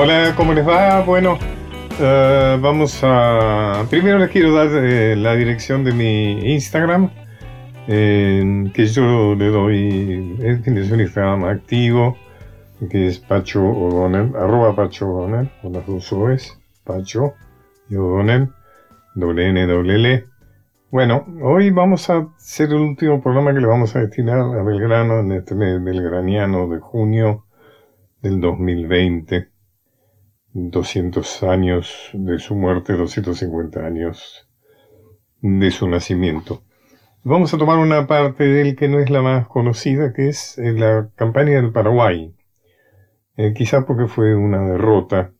Hola, ¿cómo les va? Bueno, eh, vamos a... Primero les quiero dar eh, la dirección de mi Instagram, que yo le doy, es un Instagram activo, que es Pacho O'Donnell, arroba Pacho O'Donnell, con las dos O's, Pacho y O'Donnell, doble N, doble L. Bueno, hoy vamos a hacer el último programa que le vamos a destinar a Belgrano en este mes belgraniano de junio del 2020. 200 años de su muerte, 250 años de su nacimiento. Vamos a tomar una parte de él que no es la más conocida, que es eh, la campaña del Paraguay. Eh, quizá porque fue una derrota,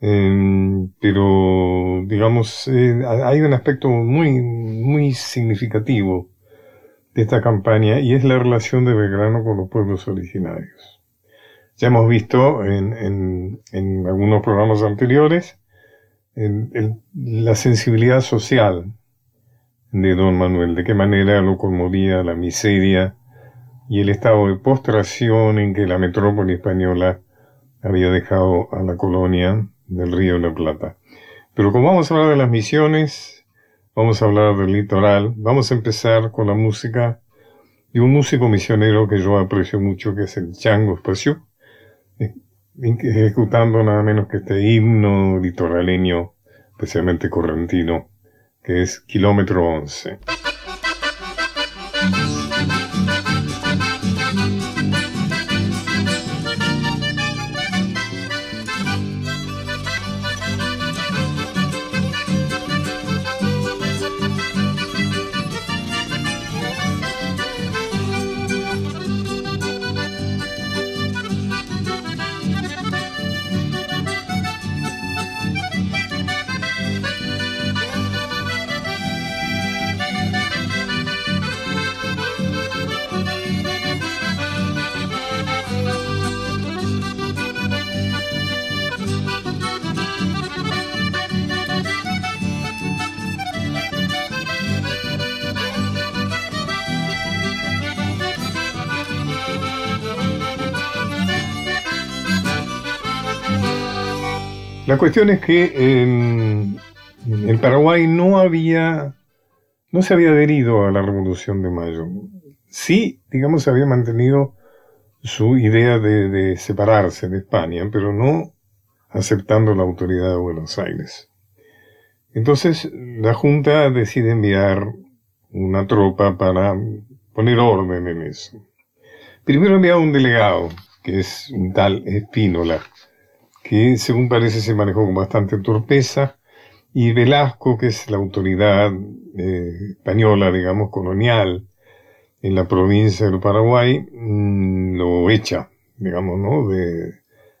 em, pero digamos, eh, hay un aspecto muy, muy significativo de esta campaña y es la relación de Belgrano con los pueblos originarios. Ya hemos visto en, algunos programas anteriores la sensibilidad social de don Manuel, de qué manera lo conmovía la miseria y el estado de postración en que la metrópoli española había dejado a la colonia del río de la Plata. Pero como vamos a hablar de las misiones, vamos a hablar del litoral, vamos a empezar con la música de un músico misionero que yo aprecio mucho, que es el Chango Espacio, ejecutando nada menos que este himno litoraleño, especialmente correntino, que es Kilómetro 11. Cuestión es que el Paraguay no había, no se había adherido a la Revolución de Mayo. Sí, digamos, había mantenido su idea de, separarse de España, pero no aceptando la autoridad de Buenos Aires. Entonces la Junta decide enviar una tropa para poner orden en eso. Primero envía un delegado, que es un tal Espínola, que según parece se manejó con bastante torpeza, y Velasco, que es la autoridad eh, española, digamos, colonial en la provincia del Paraguay, mm, lo echa, digamos, ¿no? De,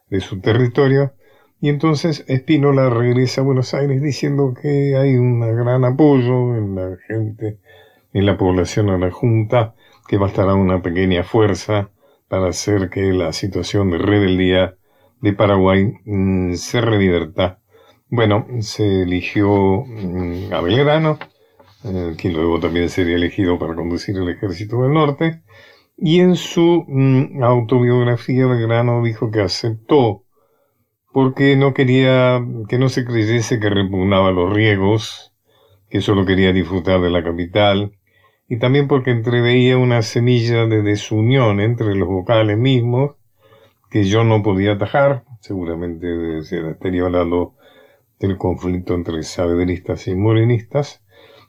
de su territorio. Y entonces Espínola regresa a Buenos Aires diciendo que hay un gran apoyo en la gente, en la población a la Junta, que bastará una pequeña fuerza para hacer que la situación de rebeldía de Paraguay mm, se revierta. Bueno, se eligió mm, a Belgrano, eh, quien luego también sería elegido para conducir el ejército del norte, y en su mm, autobiografía Belgrano dijo que aceptó porque no quería que no se creyese que repugnaba los riegos, que solo quería disfrutar de la capital, y también porque entreveía una semilla de desunión entre los vocales mismos que yo no podía atajar, seguramente estaría hablando del conflicto entre sabedoristas y morenistas,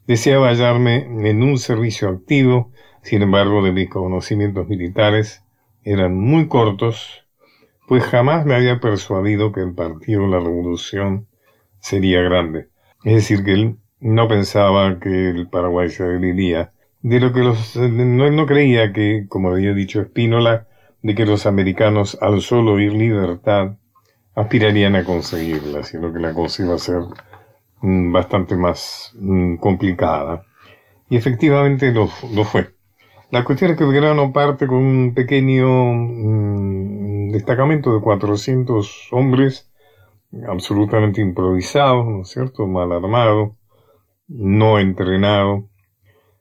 deseaba hallarme en un servicio activo, sin embargo de mis conocimientos militares eran muy cortos, pues jamás me había persuadido que el partido de la revolución sería grande. Es decir, que él no pensaba que el Paraguay se adheriría, de lo que los, no, no creía que, como había dicho Espínola, de que los americanos, al solo oír libertad, aspirarían a conseguirla, sino que la cosa iba a ser mm, bastante más mm, complicada. Y efectivamente lo, fue. La cuestión es que Belgrano parte con un pequeño mm, destacamento de 400 hombres, absolutamente improvisados, ¿no es cierto?, mal armado, no entrenado.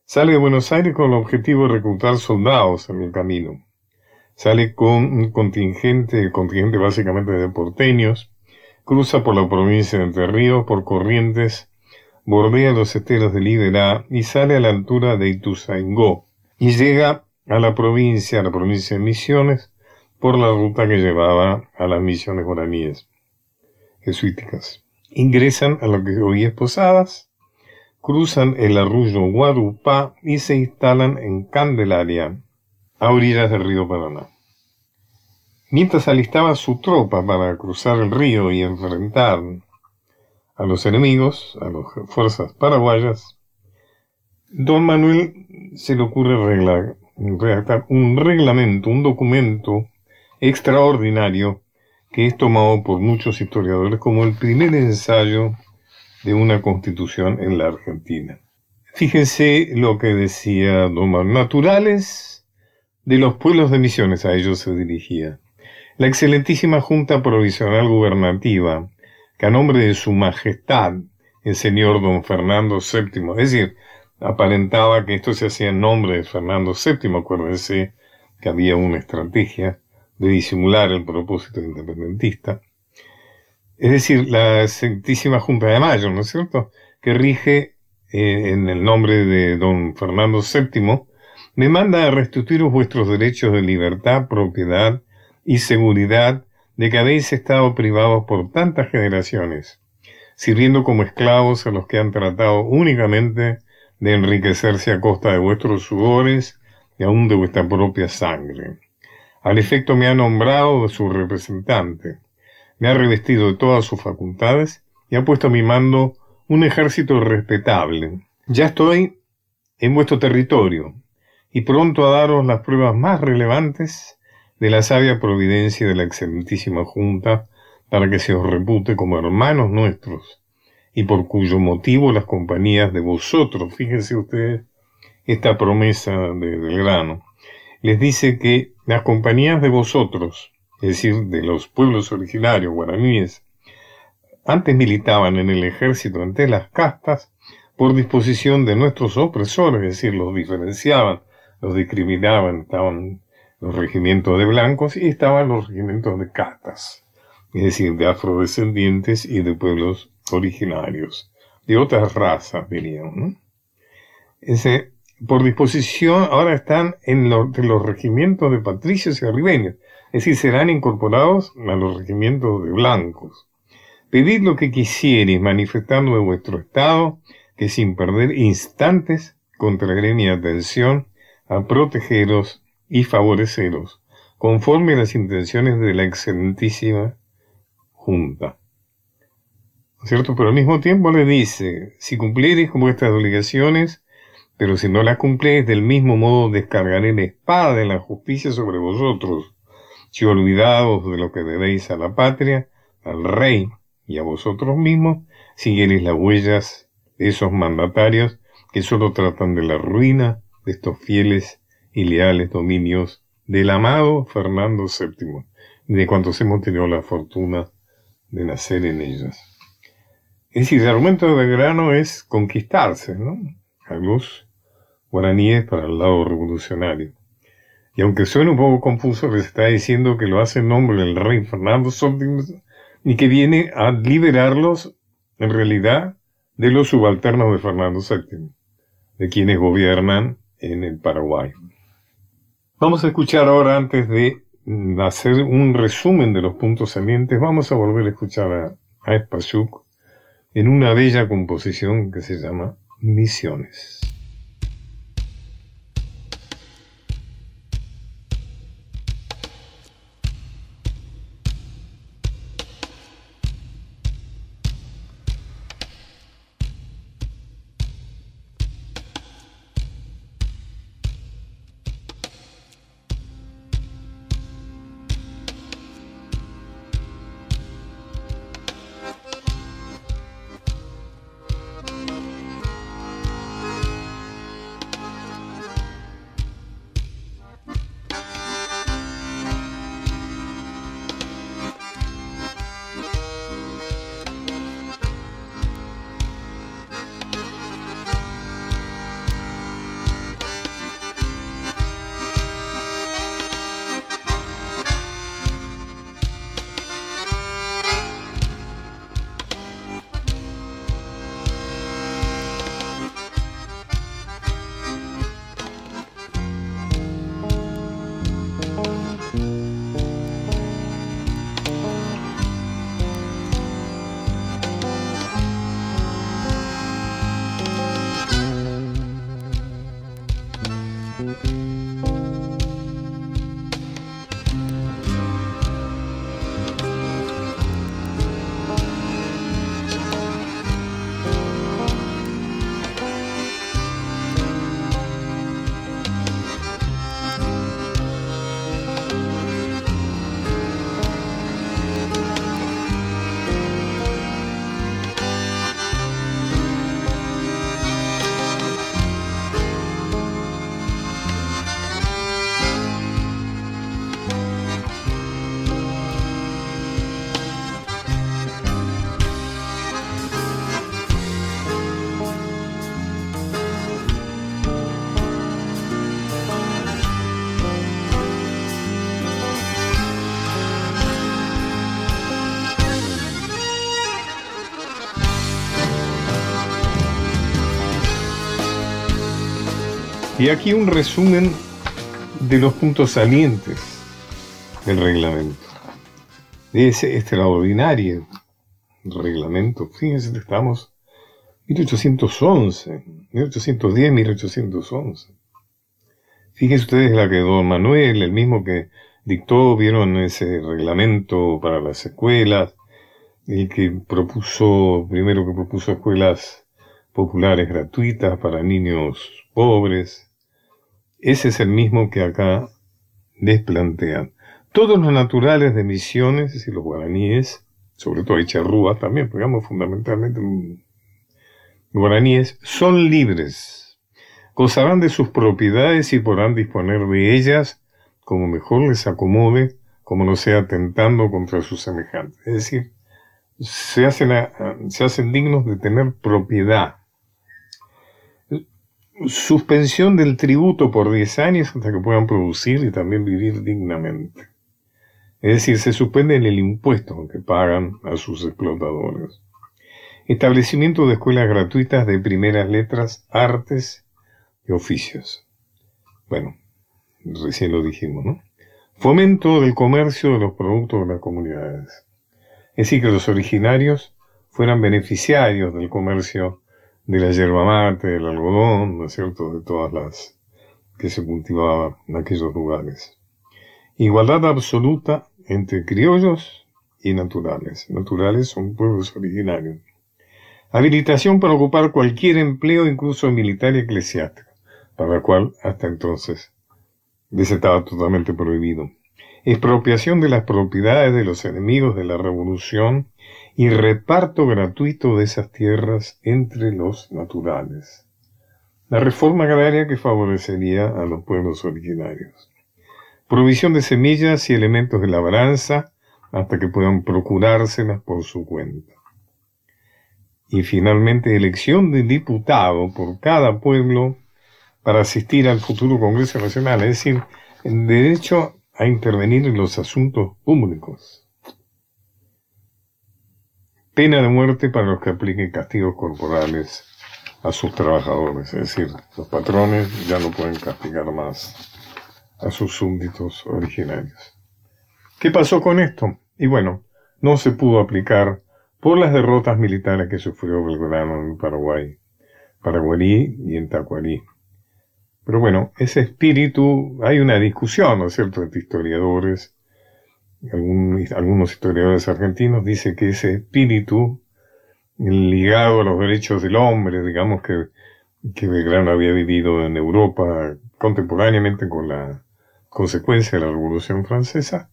Sale de Buenos Aires con el objetivo de reclutar soldados en el camino sale con un contingente, contingente básicamente de porteños, cruza por la provincia de Entre Ríos, por Corrientes, bordea los esteros de Liberá y sale a la altura de Ituzaingó y llega a la provincia, a la provincia de Misiones, por la ruta que llevaba a las misiones guaraníes jesuíticas. Ingresan a lo que hoy es Posadas, cruzan el arroyo Guarupá y se instalan en Candelaria, a orillas del río Paraná. Mientras alistaba su tropa para cruzar el río y enfrentar a los enemigos, a las fuerzas paraguayas, don Manuel se le ocurre redactar un reglamento, un documento extraordinario que es tomado por muchos historiadores como el primer ensayo de una constitución en la Argentina. Fíjense lo que decía Don Manuel. Naturales de los pueblos de Misiones a ellos se dirigía. La excelentísima Junta Provisional Gubernativa, que a nombre de su Majestad, el señor don Fernando VII, es decir, aparentaba que esto se hacía en nombre de Fernando VII, acuérdense que había una estrategia de disimular el propósito independentista. Es decir, la Excelentísima Junta de Mayo, ¿no es cierto?, que rige eh, en el nombre de don Fernando VII me manda a restituiros vuestros derechos de libertad, propiedad y seguridad de que habéis estado privados por tantas generaciones, sirviendo como esclavos a los que han tratado únicamente de enriquecerse a costa de vuestros sudores y aún de vuestra propia sangre. Al efecto me ha nombrado su representante, me ha revestido de todas sus facultades y ha puesto a mi mando un ejército respetable. Ya estoy en vuestro territorio, y pronto a daros las pruebas más relevantes de la sabia providencia de la excelentísima Junta para que se os repute como hermanos nuestros, y por cuyo motivo las compañías de vosotros, fíjense ustedes esta promesa de, del grano, les dice que las compañías de vosotros, es decir, de los pueblos originarios guaraníes, antes militaban en el ejército ante las castas por disposición de nuestros opresores, es decir, los diferenciaban los discriminaban, estaban los regimientos de blancos y estaban los regimientos de catas, es decir, de afrodescendientes y de pueblos originarios, de otras razas, diríamos. ¿no? Ese, por disposición, ahora están en los regimientos de patricios y arribeños, es decir, serán incorporados a los regimientos de blancos. Pedid lo que quisierais, manifestando de vuestro estado, que sin perder instantes contraeré mi atención a protegeros y favoreceros, conforme a las intenciones de la excelentísima Junta. ¿Cierto? Pero al mismo tiempo le dice, si cumpliereis con vuestras obligaciones, pero si no las cumpliereis del mismo modo descargaré la espada de la justicia sobre vosotros, si olvidados de lo que debéis a la patria, al rey y a vosotros mismos, siguiereis las huellas de esos mandatarios que solo tratan de la ruina de estos fieles y leales dominios del amado Fernando VII, de cuantos hemos tenido la fortuna de nacer en ellas. Es decir, el argumento de grano es conquistarse, ¿no? A los guaraníes para el lado revolucionario. Y aunque suene un poco confuso, les está diciendo que lo hace en nombre del rey Fernando VII y que viene a liberarlos, en realidad, de los subalternos de Fernando VII, de quienes gobiernan en el Paraguay. Vamos a escuchar ahora, antes de hacer un resumen de los puntos salientes, vamos a volver a escuchar a, a en una bella composición que se llama Misiones. Y aquí un resumen de los puntos salientes del reglamento. ese extraordinario reglamento. Fíjense, estamos 1811, 1810, 1811. Fíjense ustedes la que don Manuel, el mismo que dictó, vieron ese reglamento para las escuelas, el que propuso, primero que propuso escuelas populares gratuitas para niños pobres. Ese es el mismo que acá les plantean. Todos los naturales de Misiones y los guaraníes, sobre todo Echarrúa también, digamos fundamentalmente guaraníes, son libres. Gozarán de sus propiedades y podrán disponer de ellas como mejor les acomode, como no sea tentando contra sus semejantes. Es decir, se hacen, se hacen dignos de tener propiedad. Suspensión del tributo por 10 años hasta que puedan producir y también vivir dignamente. Es decir, se suspende el impuesto que pagan a sus explotadores. Establecimiento de escuelas gratuitas de primeras letras, artes y oficios. Bueno, recién lo dijimos, ¿no? Fomento del comercio de los productos de las comunidades. Es decir, que los originarios fueran beneficiarios del comercio de la yerba mate, del algodón, ¿no es cierto?, de todas las que se cultivaban en aquellos lugares. Igualdad absoluta entre criollos y naturales. Naturales son pueblos originarios. Habilitación para ocupar cualquier empleo, incluso militar y eclesiástico, para el cual hasta entonces les estaba totalmente prohibido. Expropiación de las propiedades de los enemigos de la revolución y reparto gratuito de esas tierras entre los naturales. La reforma agraria que favorecería a los pueblos originarios. Provisión de semillas y elementos de labranza hasta que puedan procurárselas por su cuenta y finalmente elección de diputado por cada pueblo para asistir al futuro Congreso Nacional, es decir, el derecho a intervenir en los asuntos públicos. Pena de muerte para los que apliquen castigos corporales a sus trabajadores, es decir, los patrones ya no pueden castigar más a sus súbditos originarios. ¿Qué pasó con esto? Y bueno, no se pudo aplicar por las derrotas militares que sufrió Belgrano en Paraguay, Paraguarí y en Tacuarí. Pero bueno, ese espíritu, hay una discusión, ¿no es cierto?, entre historiadores, algunos historiadores argentinos dicen que ese espíritu ligado a los derechos del hombre, digamos que, que Belgrano había vivido en Europa contemporáneamente con la consecuencia de la Revolución Francesa,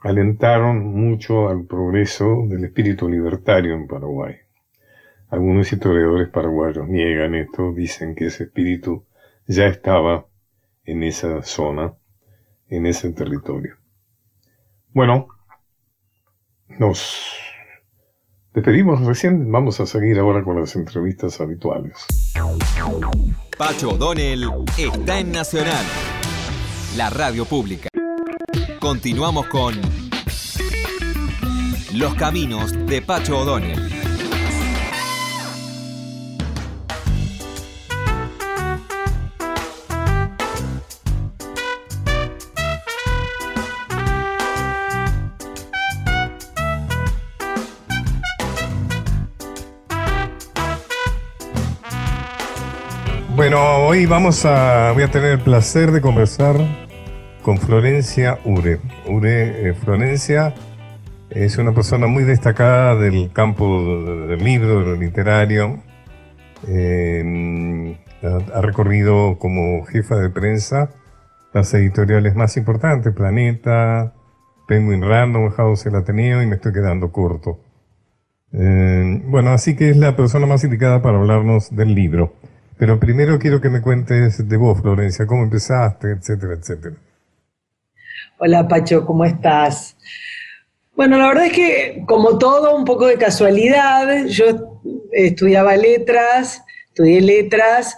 alentaron mucho al progreso del espíritu libertario en Paraguay. Algunos historiadores paraguayos niegan esto, dicen que ese espíritu ya estaba en esa zona, en ese territorio. Bueno, nos despedimos recién, vamos a seguir ahora con las entrevistas habituales. Pacho O'Donnell está en Nacional, la radio pública. Continuamos con Los Caminos de Pacho O'Donnell. Bueno, hoy vamos a, voy a tener el placer de conversar con Florencia Ure. Ure, eh, Florencia es una persona muy destacada del campo del libro, de lo literario. Ha, recorrido como jefa de prensa las editoriales más importantes, Planeta, Penguin Random, House el Ateneo y me estoy quedando corto. Em, bueno, así que es la persona más indicada para hablarnos del libro. Pero primero quiero que me cuentes de vos, Florencia, cómo empezaste, etcétera, etcétera. Hola Pacho, ¿cómo estás? Bueno, la verdad es que como todo, un poco de casualidad, yo estudiaba letras, estudié letras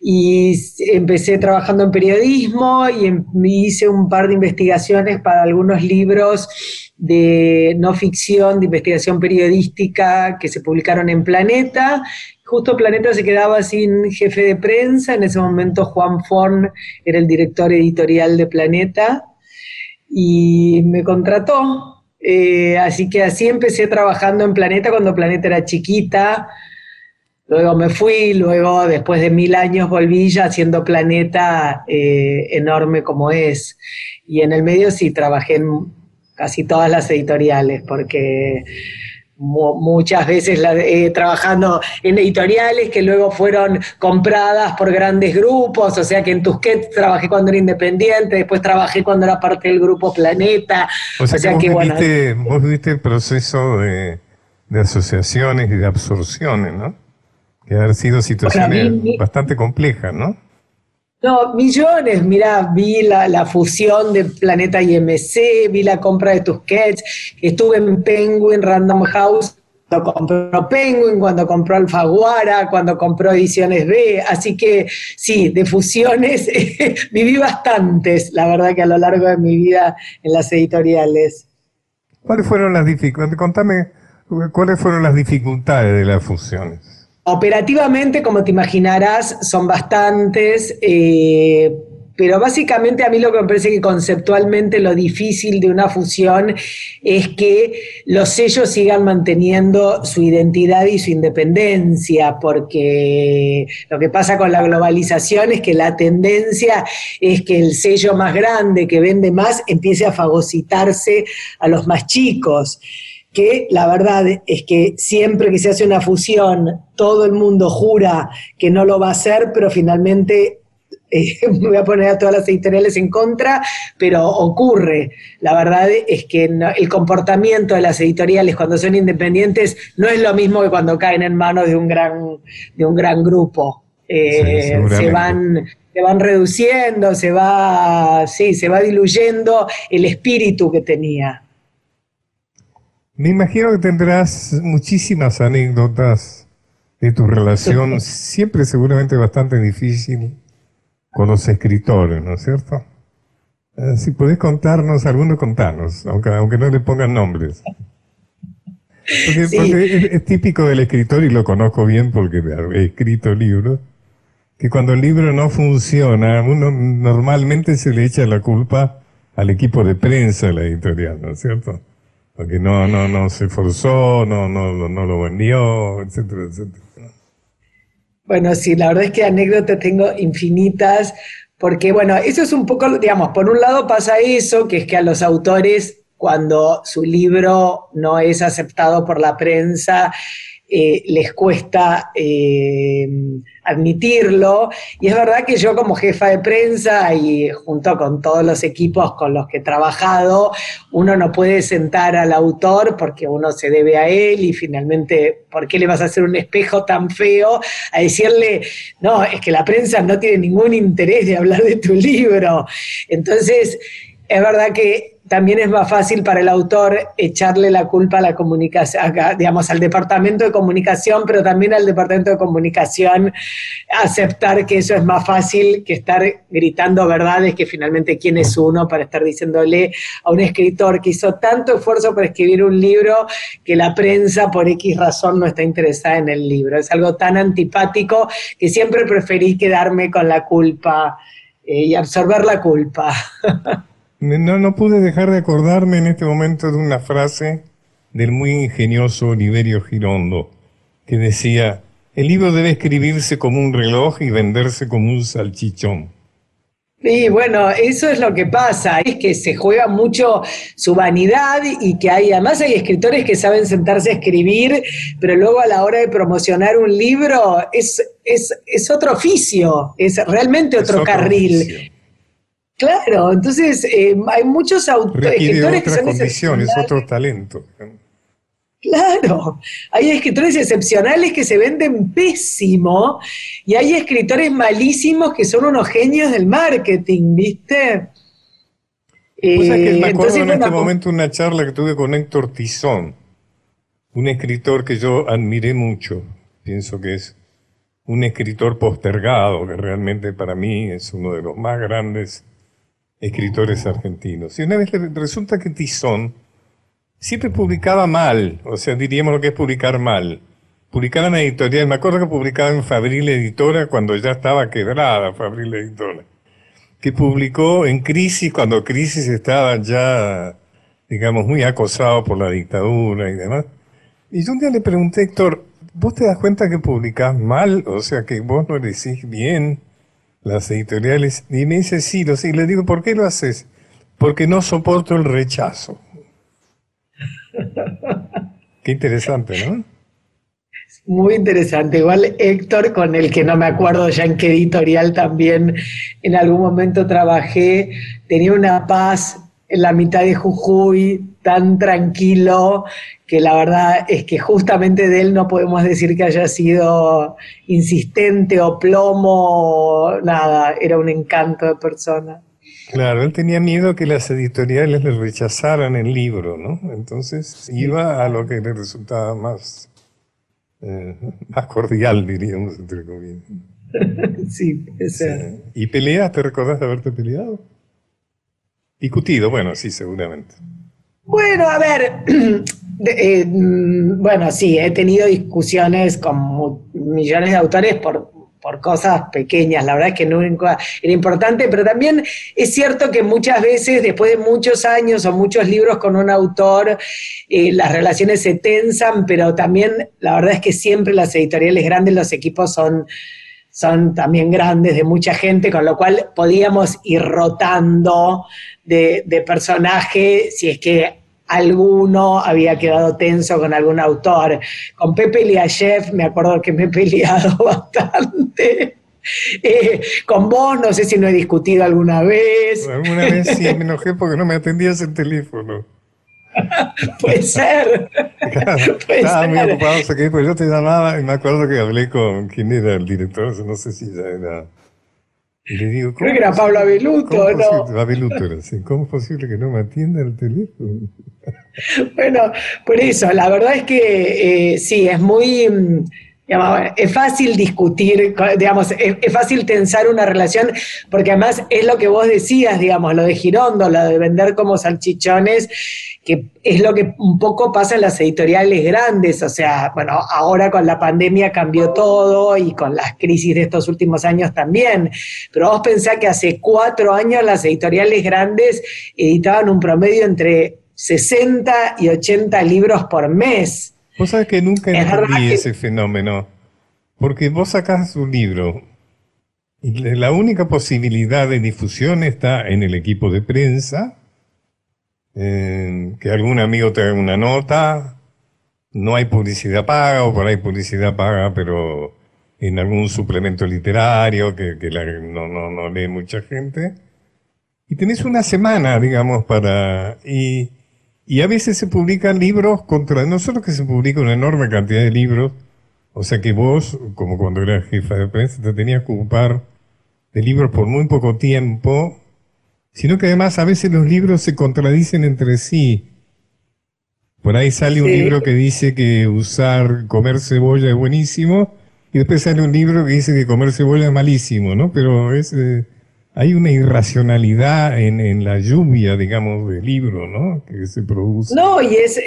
y empecé trabajando en periodismo y em, hice un par de investigaciones para algunos libros de no ficción, de investigación periodística que se publicaron en Planeta. Justo Planeta se quedaba sin jefe de prensa, en ese momento Juan Forn era el director editorial de Planeta y me contrató. Eh, así que así empecé trabajando en Planeta cuando Planeta era chiquita. Luego me fui, luego después de mil años volví ya haciendo Planeta eh, enorme como es. Y en el medio sí trabajé en casi todas las editoriales, porque muchas veces la, eh, trabajando en editoriales que luego fueron compradas por grandes grupos, o sea que en Tusquets trabajé cuando era independiente, después trabajé cuando era parte del grupo Planeta. O sea, que, vos, viste, el proceso de, asociaciones y de absorciones, ¿no? Que han sido situaciones bastante complejas, ¿no? No, millones. Mira, vi la, fusión de Planeta IMC, vi la compra de Tusquets, estuve en Penguin Random House cuando compró Penguin, cuando compró Alfaguara, cuando compró Ediciones B. Así que sí, de fusiones viví bastantes, la verdad que a lo largo de mi vida en las editoriales. ¿Cuáles fueron las dificultades? Contame, ¿cuáles fueron las dificultades de las fusiones? Operativamente, como te imaginarás, son bastantes, eh, pero básicamente a mí lo que me parece que conceptualmente lo difícil de una fusión es que los sellos sigan manteniendo su identidad y su independencia, porque lo que pasa con la globalización es que la tendencia es que el sello más grande que vende más empiece a fagocitarse a los más chicos que la verdad es que siempre que se hace una fusión, todo el mundo jura que no lo va a hacer, pero finalmente eh, me voy a poner a todas las editoriales en contra, pero ocurre. La verdad es que el comportamiento de las editoriales cuando son independientes no es lo mismo que cuando caen en manos de un gran, de un gran grupo. Eh, se van se van reduciendo, se va, sí, se va diluyendo el espíritu que tenía. Me imagino que tendrás muchísimas anécdotas de tu relación, siempre seguramente bastante difícil, con los escritores, ¿no es cierto? Eh, si podés contarnos, alguno contarnos, aunque, aunque no le pongan nombres. Porque, es, típico del escritor, y lo conozco bien porque he escrito libros, que cuando el libro no funciona, uno normalmente se le echa la culpa al equipo de prensa de la editorial, ¿no es cierto? Porque no, no, no se esforzó, no, no, no lo vendió, etcétera, etcétera. Bueno, sí, la verdad es que anécdotas tengo infinitas, porque bueno, eso es un poco, digamos, por un lado pasa eso, que es que a los autores, cuando su libro no es aceptado por la prensa, eh, les cuesta eh, admitirlo. Y es verdad que yo como jefa de prensa y junto con todos los equipos con los que he trabajado, uno no puede sentar al autor porque uno se debe a él y finalmente, ¿por qué le vas a hacer un espejo tan feo a decirle, no, es que la prensa no tiene ningún interés de hablar de tu libro? Entonces, es verdad que también es más fácil para el autor echarle la culpa a la comunicación, digamos, al departamento de comunicación, pero también al departamento de comunicación aceptar que eso es más fácil que estar gritando verdades, que finalmente quién es uno para estar diciéndole a un escritor que hizo tanto esfuerzo para escribir un libro que la prensa por X razón no está interesada en el libro. Es algo tan antipático que siempre preferí quedarme con la culpa eh, y absorber la culpa. No, no pude dejar de acordarme en este momento de una frase del muy ingenioso Oliverio Girondo, que decía, el libro debe escribirse como un reloj y venderse como un salchichón. Sí, bueno, eso es lo que pasa, es que se juega mucho su vanidad y que hay, además hay escritores que saben sentarse a escribir, pero luego a la hora de promocionar un libro es, es, otro oficio, es realmente otro, carril. Claro, entonces eh, hay muchos autores. escritores que son condiciones, otro talento. Claro, hay escritores excepcionales que se venden pésimo y hay escritores malísimos que son unos genios del marketing, ¿viste? Eh, que me acuerdo en este momento una charla que tuve con Héctor Tizón, un escritor que yo admiré mucho, pienso que es un escritor postergado, que realmente para mí es uno de los más grandes escritores argentinos. Y una vez resulta que Tizón siempre publicaba mal, o sea, diríamos lo que es publicar mal. Publicaba en editorial, me acuerdo que publicaba en Fabril Editora cuando ya estaba quebrada Fabril Editora, que publicó en Crisis cuando Crisis estaba ya, digamos, muy acosado por la dictadura y demás. Y yo un día le pregunté, Héctor, ¿vos te das cuenta que publicás mal? O sea, que vos no decís bien las editoriales. Y me dice, sí. Y le digo, ¿por qué lo haces? Porque no soporto el rechazo. Qué interesante, ¿no? Muy interesante. Igual Héctor, con el que no me acuerdo ya en qué editorial también en algún momento trabajé, tenía una paz en la mitad de Jujuy, tan tranquilo, que la verdad es que justamente de él no podemos decir que haya sido insistente o plomo, nada, era un encanto de persona. Claro, él tenía miedo que las editoriales le rechazaran el libro, ¿no? Entonces iba a lo que le resultaba más, eh, más cordial, diríamos, entre comillas. sí, ese. Sí. ¿Y peleas? ¿Te recordás de haberte peleado? Discutido, bueno, sí, seguramente. Bueno, a ver, eh, mm, bueno, sí, he tenido discusiones con millones de autores por, por cosas pequeñas, la verdad es que nunca era importante, pero también es cierto que muchas veces, después de muchos años o muchos libros con un autor, eh, las relaciones se tensan, pero también la verdad es que siempre las editoriales grandes, los equipos son son también grandes de mucha gente, con lo cual podíamos ir rotando de, de personaje si es que alguno había quedado tenso con algún autor. Con Pepe Liachev me acuerdo que me he peleado bastante. Eh, con vos no sé si no he discutido alguna vez. Alguna vez sí me enojé porque no me atendías el teléfono. Puede ser. Puede Estaba muy ocupado, pues yo te llamaba y me acuerdo que hablé con quién era el director, no sé si ya era y le digo, Creo que era Pablo Abeluto, ¿no? Abeluto era así. ¿Cómo es posible que no me atienda el teléfono? bueno, por eso, la verdad es que eh, sí, es muy. Es fácil discutir, digamos, es, fácil tensar una relación, porque además es lo que vos decías, digamos, lo de Girondo, lo de vender como salchichones, que es lo que un poco pasa en las editoriales grandes, o sea, bueno, ahora con la pandemia cambió todo y con las crisis de estos últimos años también, pero vos pensás que hace cuatro años las editoriales grandes editaban un promedio entre 60 y 80 libros por mes. Vos sabés que nunca entendí ese fenómeno, porque vos sacás un libro y la única posibilidad de difusión está en el equipo de prensa, que algún amigo te haga una nota, no hay publicidad paga o por ahí publicidad paga, pero en algún suplemento literario que, no, no, no lee mucha gente. Y tenés una semana, digamos, para... Y, y a veces se publican libros contra, no solo que se publica una enorme cantidad de libros, o sea que vos, como cuando eras jefa de prensa, te tenías que ocupar de libros por muy poco tiempo, sino que además a veces los libros se contradicen entre sí. Por ahí sale un libro que dice que usar, comer cebolla es buenísimo, y después sale un libro que dice que comer cebolla es malísimo, ¿no? Pero es... Eh, hay una irracionalidad en, la lluvia, digamos, del libro, ¿no? Que se produce. No, y es,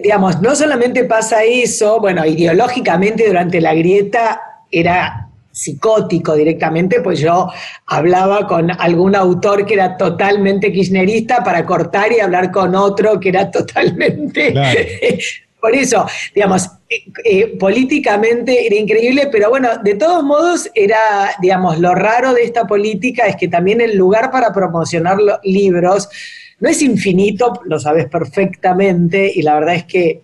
digamos, no solamente pasa eso, bueno, ideológicamente durante la grieta era psicótico directamente, pues yo hablaba con algún autor que era totalmente kirchnerista para cortar y hablar con otro que era totalmente Por eso, digamos, eh, eh, políticamente era increíble, pero bueno, de todos modos era, digamos, lo raro de esta política es que también el lugar para promocionar los libros no es infinito, lo sabes perfectamente, y la verdad es que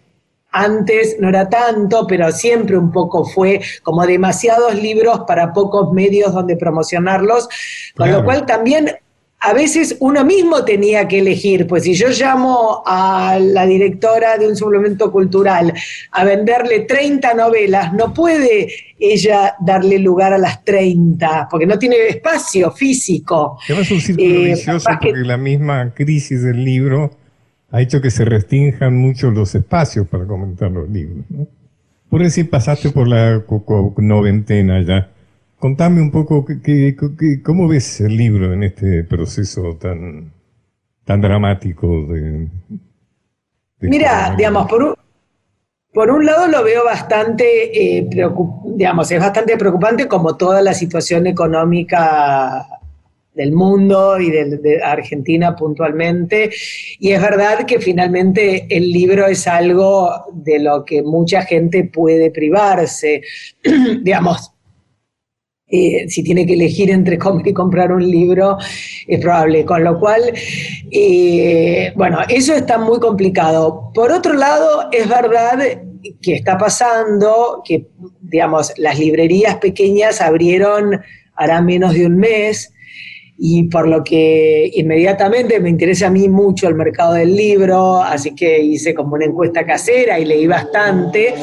antes no era tanto, pero siempre un poco fue como demasiados libros para pocos medios donde promocionarlos, con lo cual también a veces uno mismo tenía que elegir, pues si yo llamo a la directora de un suplemento cultural a venderle 30 novelas, no puede ella darle lugar a las 30, porque no tiene espacio físico. Es un círculo eh, vicioso porque la misma crisis del libro ha hecho que se restrinjan mucho los espacios para comentar los libros. Por decir, pasaste por la noventena ya. Contame un poco cómo ves el libro en este proceso tan, tan dramático de... Mira, digamos, por un, por un lado lo veo bastante, eh, digamos, es bastante preocupante como toda la situación económica del mundo y de, Argentina puntualmente. Y es verdad que finalmente el libro es algo de lo que mucha gente puede privarse. digamos, eh, si tiene que elegir entre comer y comprar un libro, es probable. Con lo cual, eh, bueno, eso está muy complicado. Por otro lado, es verdad que está pasando que, digamos, las librerías pequeñas abrieron hará menos de un mes y por lo que inmediatamente me interesa a mí mucho el mercado del libro, así que hice como una encuesta casera y leí bastante,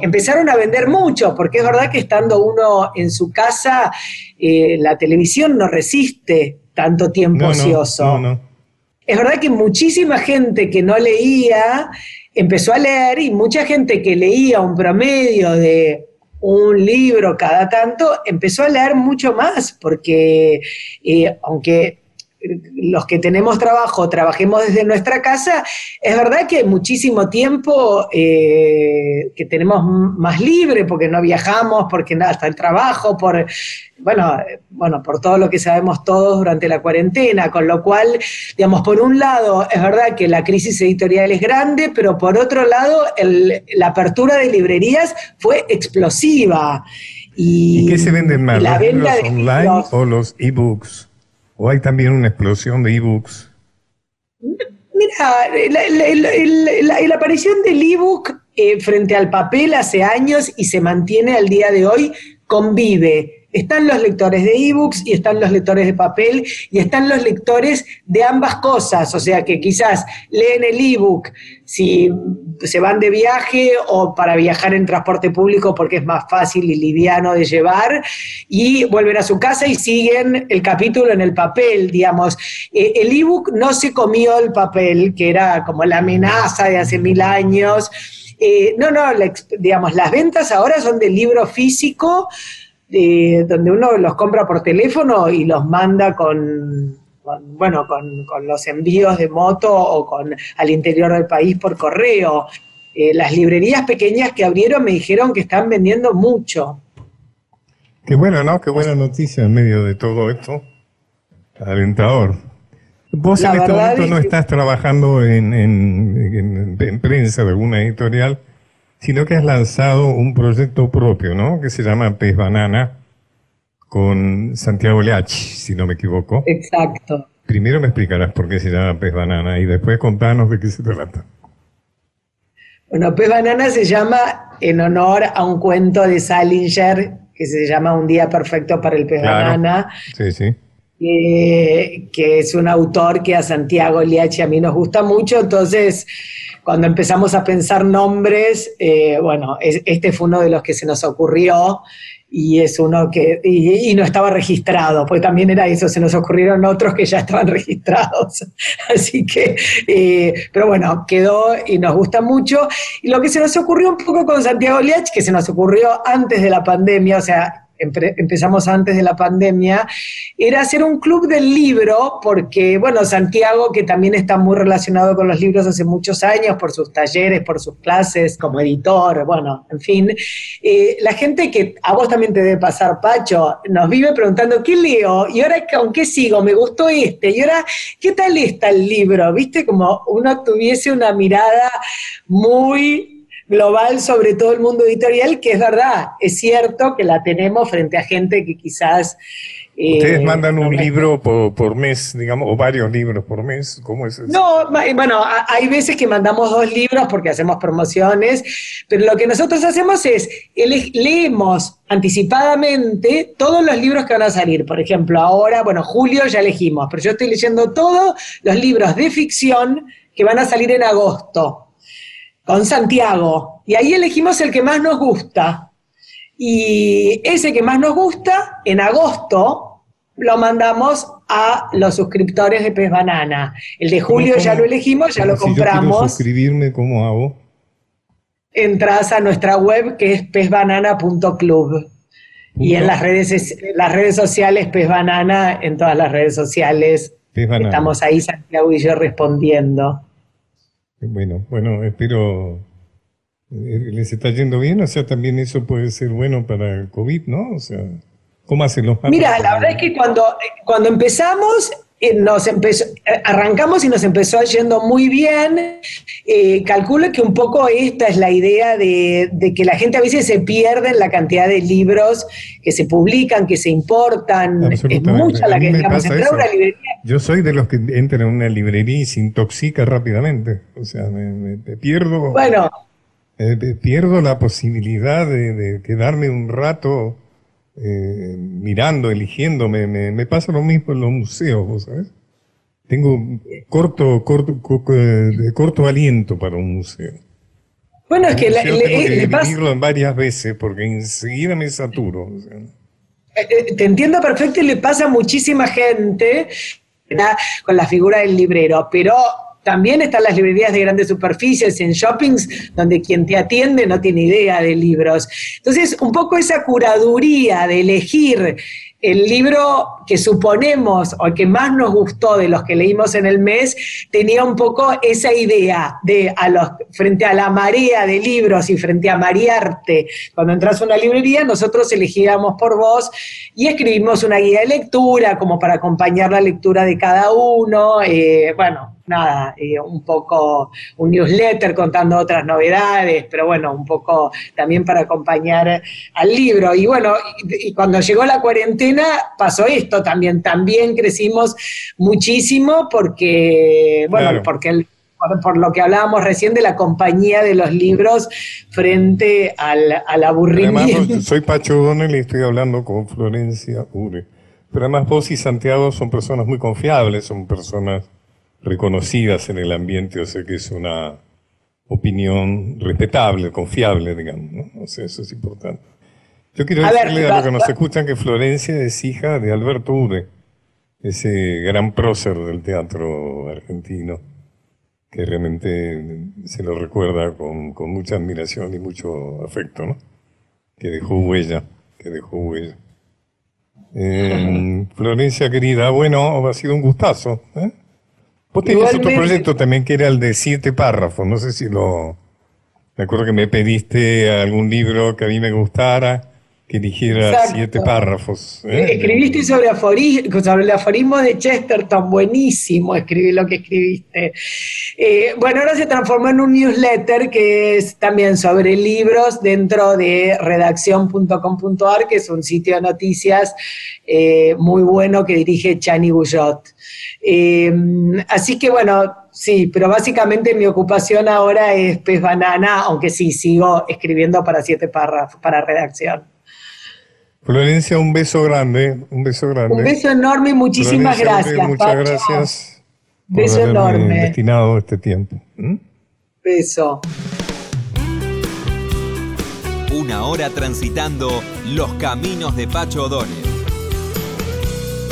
empezaron a vender mucho, porque es verdad que estando uno en su casa, eh, la televisión no resiste tanto tiempo ocioso. es verdad que muchísima gente que no leía empezó a leer y mucha gente que leía un promedio de un libro cada tanto, empezó a leer mucho más, porque eh, aunque los que tenemos trabajo trabajemos desde nuestra casa, es verdad que muchísimo tiempo eh, que tenemos más libre porque no viajamos, porque nada, hasta el trabajo, por bueno, bueno, por todo lo que sabemos todos durante la cuarentena, con lo cual, digamos, por un lado, es verdad que la crisis editorial es grande, pero por otro lado, la apertura de librerías fue explosiva. ¿Y, qué se venden más, los online o los ebooks? ¿O hay también una explosión de ebooks? Mira, la, aparición del ebook eh, frente al papel hace años y se mantiene al día de hoy, convive están los lectores de ebooks y están los lectores de papel y están los lectores de ambas cosas, o sea que quizás leen el ebook si se van de viaje o para viajar en transporte público porque es más fácil y liviano de llevar y vuelven a su casa y siguen el capítulo en el papel, digamos. Eh, el ebook no se comió el papel, que era como la amenaza de hace mil años. Eh, no, no, digamos, las ventas ahora son de libro físico donde uno los compra por teléfono y los manda con, bueno, con, los envíos de moto o con al interior del país por correo. Eh, las librerías pequeñas que abrieron me dijeron que están vendiendo mucho. Qué bueno, ¿no? Qué buena noticia en medio de todo esto. Alentador. Vos en este momento no estás trabajando en, en, en, prensa de alguna editorial sino que has lanzado un proyecto propio, ¿no? Que se llama Pez Banana con Santiago Leachi, si no me equivoco. Exacto. Primero me explicarás por qué se llama Pez Banana y después contanos de qué se trata. Bueno, Pez Banana se llama en honor a un cuento de Salinger que se llama Un día perfecto para el pez banana. Sí, sí. Que es un autor que a Santiago Liachi a mí nos gusta mucho, entonces cuando empezamos a pensar nombres, eh, bueno, este fue uno de los que se nos ocurrió y es uno que, y, no estaba registrado, pues también era eso, se nos ocurrieron otros que ya estaban registrados. Así que, eh, pero bueno, quedó y nos gusta mucho. Y lo que se nos ocurrió un poco con Santiago Liach, que se nos ocurrió antes de la pandemia, o sea, empezamos antes de la pandemia, era hacer un club del libro, porque, bueno, Santiago, que también está muy relacionado con los libros hace muchos años, por sus talleres, por sus clases, como editor, bueno, en fin, eh, la gente que a vos también te debe pasar, Pacho, nos vive preguntando, ¿qué leo? Y ahora, ¿con qué sigo? Me gustó este. Y ahora, ¿qué tal está el libro? ¿Viste? Como uno tuviese una mirada muy global sobre todo el mundo editorial, que es verdad, es cierto que la tenemos frente a gente que quizás... Eh, ¿Ustedes mandan un libro por, mes, digamos, o varios libros por mes? ¿Cómo es eso? No, bueno, hay veces que mandamos dos libros porque hacemos promociones, pero lo que nosotros hacemos es, leemos anticipadamente todos los libros que van a salir. Por ejemplo, ahora, bueno, julio ya elegimos, pero yo estoy leyendo todos los libros de ficción que van a salir en agosto con Santiago. Y ahí elegimos el que más nos gusta. Y ese que más nos gusta, en agosto, lo mandamos a los suscriptores de Pez Banana. El de julio ya lo elegimos, ya lo compramos. suscribirme, ¿cómo hago? entras a nuestra web que es pezbanana.club. Y en las redes, las redes sociales, Pez Banana, en todas las redes sociales. Estamos ahí, Santiago y yo, respondiendo. Bueno, bueno, espero eh, les está yendo bien, o sea, también eso puede ser bueno para el COVID, ¿no? O sea, ¿cómo hacen los Mira, la verdad es que cuando, cuando empezamos nos empezó, eh, arrancamos y nos empezó yendo muy bien. Eh, calculo que un poco esta es la idea de, que la gente a veces se pierde en la cantidad de libros que se publican, que se importan. Es mucha la que digamos, una librería. Yo soy de los que entran en una librería y se intoxica rápidamente. O sea, me, pierdo. Bueno. Eh, pierdo la posibilidad de quedarme un rato eh, mirando, eligiendo. Me, me, pasa lo mismo en los museos, ¿sabes? Tengo corto, corto, corto aliento para un museo. Bueno, es que, le, le, que en varias veces porque enseguida me saturo. Eh, eh, te entiendo perfecto y le pasa a muchísima gente con la figura del librero, pero también están las librerías de grandes superficies, en shoppings, donde quien te atiende no tiene idea de libros. Entonces, un poco esa curaduría de elegir el libro que suponemos o que más nos gustó de los que leímos en el mes tenía un poco esa idea de a los frente a la marea de libros y frente a marearte cuando entras a una librería nosotros elegíamos por vos y escribimos una guía de lectura como para acompañar la lectura de cada uno eh, bueno nada, eh, un poco un newsletter contando otras novedades, pero bueno, un poco también para acompañar al libro. Y bueno, y, cuando llegó la cuarentena pasó esto también, también crecimos muchísimo porque, bueno, porque por, lo que hablábamos recién de la compañía de los libros frente al, al aburrimiento. Además, soy Pacho Donel y estoy hablando con Florencia Ure. Pero además vos y Santiago son personas muy confiables, son personas reconocidas en el ambiente, o sea que es una opinión respetable, confiable, digamos, ¿no? O sea, eso es importante. Yo quiero decirle a los que nos escuchan que Florencia es hija de Alberto Ure, ese gran prócer del teatro argentino, que realmente se lo recuerda con, con mucha admiración y mucho afecto, ¿no? Que dejó huella, que dejó huella. Eh, Florencia querida, bueno, ha sido un gustazo. ¿eh? Vos tenías otro proyecto también que era el de siete párrafos, no sé si lo... Me acuerdo que me pediste algún libro que a mí me gustara, que eligiera siete párrafos. ¿eh? Escribiste sobre, sobre el aforismo de Chesterton, buenísimo escribí lo que escribiste. Eh, bueno, ahora se transformó en un newsletter que es también sobre libros dentro de redacción.com.ar, que es un sitio de noticias eh, muy bueno que dirige Chani Bouillot. así que bueno, sí, pero básicamente mi ocupación ahora es pez banana, aunque sí, sigo escribiendo para siete párrafos, para redacción. Florencia, un beso grande, un beso grande. Un beso enorme y muchísimas gracias. Muchas gracias. Por beso enorme. destinado este tiempo. ¿Mm? Beso. Una hora transitando los caminos de Pacho O'Donnell.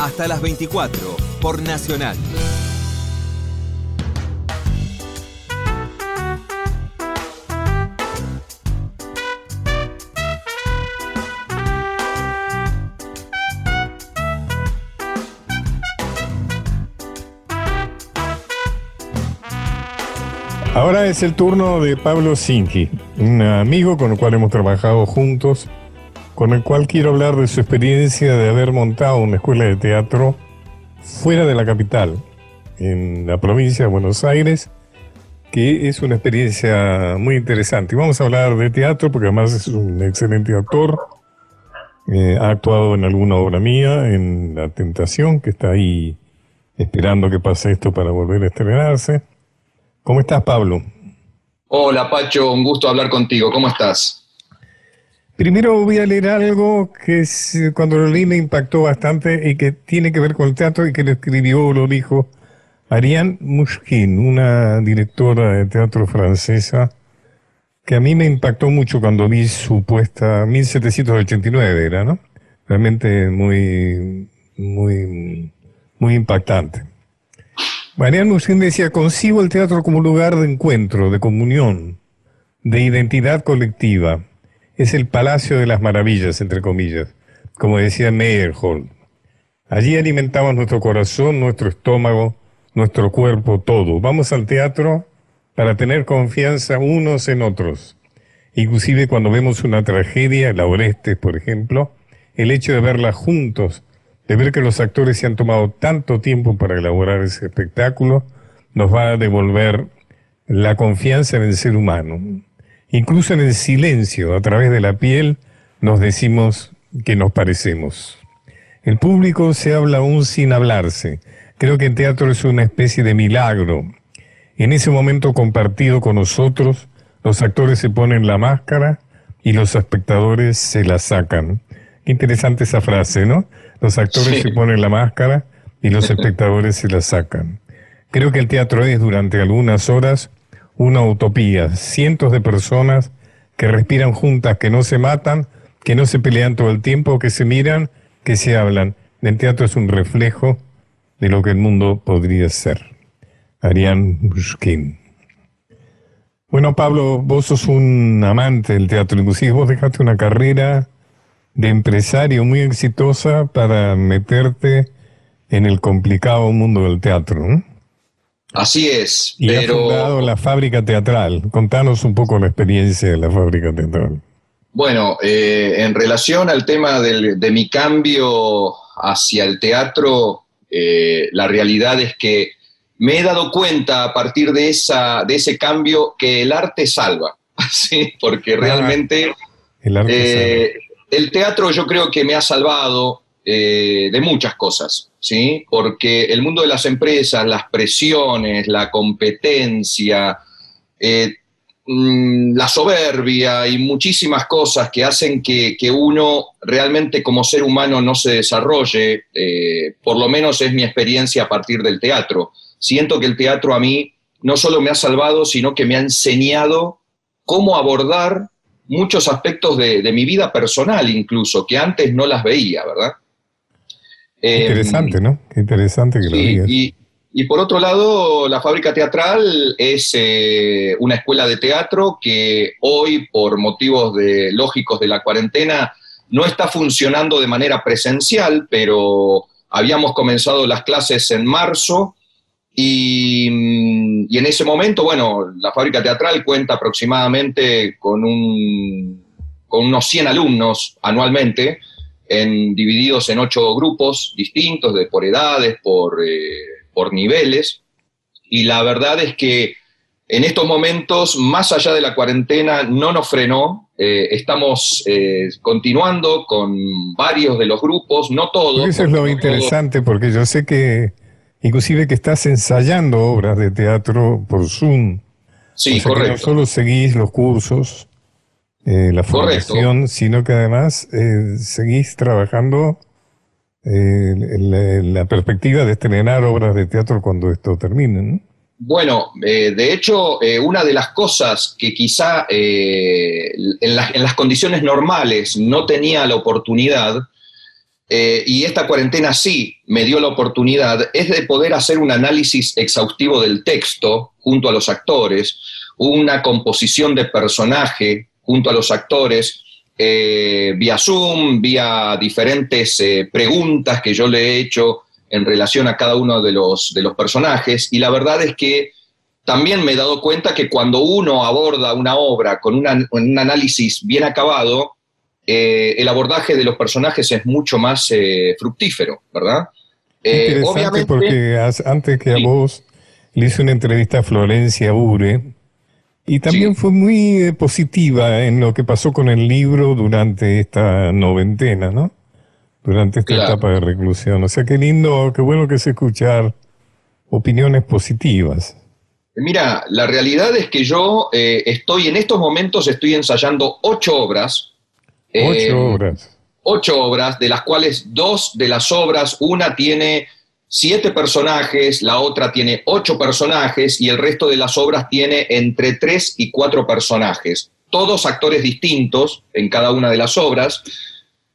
Hasta las 24 por Nacional. Ahora es el turno de Pablo Sinki, un amigo con el cual hemos trabajado juntos, con el cual quiero hablar de su experiencia de haber montado una escuela de teatro fuera de la capital, en la provincia de Buenos Aires, que es una experiencia muy interesante. Vamos a hablar de teatro porque además es un excelente actor. Eh, ha actuado en alguna obra mía, en La Tentación, que está ahí esperando que pase esto para volver a estrenarse. ¿Cómo estás, Pablo? Hola, Pacho, un gusto hablar contigo. ¿Cómo estás? Primero voy a leer algo que cuando lo leí me impactó bastante y que tiene que ver con el teatro y que lo escribió o lo dijo Ariane Mushkin, una directora de teatro francesa, que a mí me impactó mucho cuando vi su puesta, 1789 era, ¿no? Realmente muy, muy, muy impactante. Mariano Musín decía, concibo el teatro como lugar de encuentro, de comunión, de identidad colectiva. Es el Palacio de las Maravillas, entre comillas, como decía Meyerhold. Allí alimentamos nuestro corazón, nuestro estómago, nuestro cuerpo, todo. Vamos al teatro para tener confianza unos en otros. Inclusive cuando vemos una tragedia, la Orestes, por ejemplo, el hecho de verla juntos, de ver que los actores se han tomado tanto tiempo para elaborar ese espectáculo, nos va a devolver la confianza en el ser humano. Incluso en el silencio, a través de la piel, nos decimos que nos parecemos. El público se habla aún sin hablarse. Creo que el teatro es una especie de milagro. En ese momento compartido con nosotros, los actores se ponen la máscara y los espectadores se la sacan. Qué interesante esa frase, ¿no? Los actores se ponen la máscara y los espectadores se la sacan. Creo que el teatro es durante algunas horas una utopía. Cientos de personas que respiran juntas, que no se matan, que no se pelean todo el tiempo, que se miran, que se hablan. El teatro es un reflejo de lo que el mundo podría ser. Ariane Bushkin. Bueno, Pablo, vos sos un amante del teatro, inclusive vos dejaste una carrera de empresario muy exitosa para meterte en el complicado mundo del teatro. Así es. Y pero... fundado la fábrica teatral. Contanos un poco la experiencia de la fábrica teatral. Bueno, eh, en relación al tema de mi cambio hacia el teatro, eh, la realidad es que me he dado cuenta a partir de, esa, de ese cambio que el arte salva, ¿sí? porque ah, realmente el, eh, el, teatro yo creo que me ha salvado de muchas cosas, ¿sí? porque el mundo de las empresas, las presiones, la competencia, Mm, la soberbia y muchísimas cosas que hacen que, uno realmente como ser humano no se desarrolle, eh, por lo menos es mi experiencia a partir del teatro. Siento que el teatro a mí no solo me ha salvado, sino que me ha enseñado cómo abordar muchos aspectos de, mi vida personal incluso, que antes no las veía, ¿verdad? interesante, ¿no? Qué interesante que lo digas. Y por otro lado, la fábrica teatral es eh, una escuela de teatro que hoy, por motivos de, lógicos de la cuarentena, no está funcionando de manera presencial, pero habíamos comenzado las clases en marzo y, y en ese momento, bueno, la fábrica teatral cuenta aproximadamente con, un, con unos 100 alumnos anualmente, en, divididos en ocho grupos distintos, de, por edades, por... Eh, por niveles. Y la verdad es que en estos momentos, más allá de la cuarentena, no nos frenó. Eh, estamos eh, continuando con varios de los grupos, no todos. Eso es lo interesante, porque yo sé que, inclusive que estás ensayando obras de teatro por Zoom. Sí, correcto. no solo seguís los cursos, eh, la formación, sino que además seguís trabajando eh, la, perspectiva de estrenar obras de teatro cuando esto termine. Bueno, eh, de hecho, eh, una de las cosas que quizá en, en, las condiciones normales no tenía la oportunidad, y esta cuarentena sí me dio la oportunidad, es de poder hacer un análisis exhaustivo del texto junto a los actores, una composición de personaje junto a los actores, eh, vía Zoom, vía diferentes eh, preguntas que yo le he hecho en relación a cada uno de los, de los personajes. Y la verdad es que también me he dado cuenta que cuando uno aborda una obra con un análisis bien acabado, eh, el abordaje de los personajes es mucho más fructífero, ¿verdad? Interesante porque antes que a vos le hice una entrevista a Florencia Bure, y también fue muy eh, positiva en lo que pasó con el libro durante esta noventena, ¿no? Durante esta etapa de reclusión. O sea, qué lindo, qué bueno que es escuchar opiniones positivas. Mira, la realidad es que yo eh, estoy en estos momentos, estoy ensayando ocho obras. Ocho eh, obras. Ocho obras, de las cuales dos de las obras, una tiene siete personajes, la otra tiene ocho personajes y el resto de las obras tiene entre tres y cuatro personajes, todos actores distintos en cada una de las obras.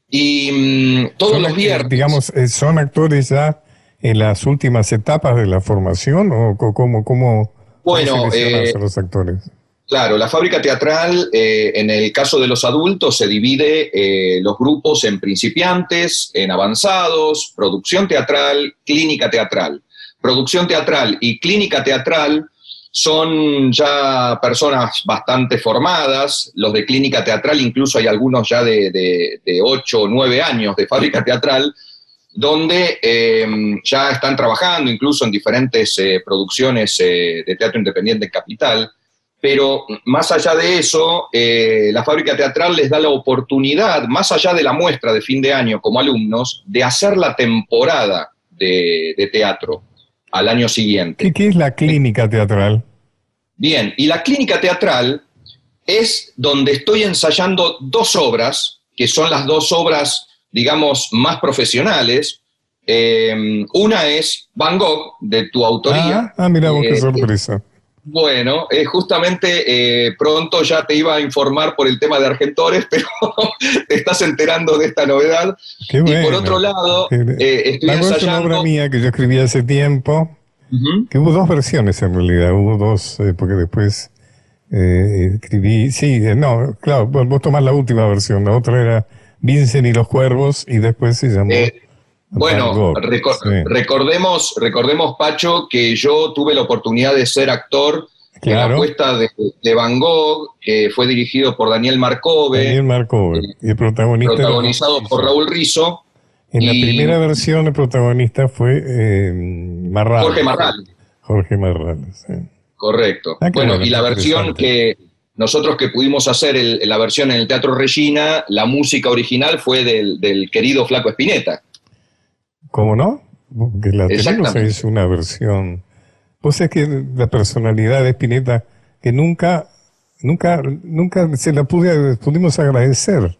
Y mm, todos los viernes. Digamos, eh, ¿son actores ya en las últimas etapas de la formación o cómo, cómo, bueno, eh, los actores? Claro, la fábrica teatral, eh, en el caso de los adultos, se divide eh, los grupos en principiantes, en avanzados, producción teatral, clínica teatral. Producción teatral y clínica teatral son ya personas bastante formadas, los de clínica teatral, incluso hay algunos ya de, de, 8 o 9 años de fábrica teatral, donde eh, ya están trabajando incluso en diferentes producciones de teatro independiente en Capital pero más allá de eso, eh, la fábrica teatral les da la oportunidad, más allá de la muestra de fin de año como alumnos, de hacer la temporada de, teatro al año siguiente. ¿Qué, es la clínica teatral? Bien, y la clínica teatral es donde estoy ensayando dos obras, que son las dos obras, digamos, más profesionales. Eh, una es Van Gogh, de tu autoría. Ah, ah mira vos, qué eh, sorpresa. Bueno, eh, justamente eh, pronto ya te iba a informar por el tema de Argentores, pero te estás enterando de esta novedad. Qué bueno. Y por otro lado, eh, estoy ensayando... Es una obra mía que yo escribí hace tiempo, que hubo dos versiones en realidad, hubo dos, porque después escribí... Sí, no, claro, vos tomás la última versión, la otra era Vincent y los Cuervos, y después se llamó... Bueno, recordemos, recordemos, Pacho, que yo tuve la oportunidad de ser actor en la apuesta de, Van Gogh, que fue dirigido por Daniel Marcove. Daniel Marcove, y protagonista protagonizado por Raúl Rizzo. En la primera versión el protagonista fue eh, Marral. Jorge Marral. Jorge Marral, sí. Correcto. Ah, bueno, y la versión que nosotros que pudimos hacer la versión en el Teatro Regina, la música original fue del, del querido Flaco Espineta. ¿Cómo no? Porque la tenemos es una versión. Vos sabés que la personalidad de Spinetta, que nunca, nunca, nunca se la pude, pudimos agradecer.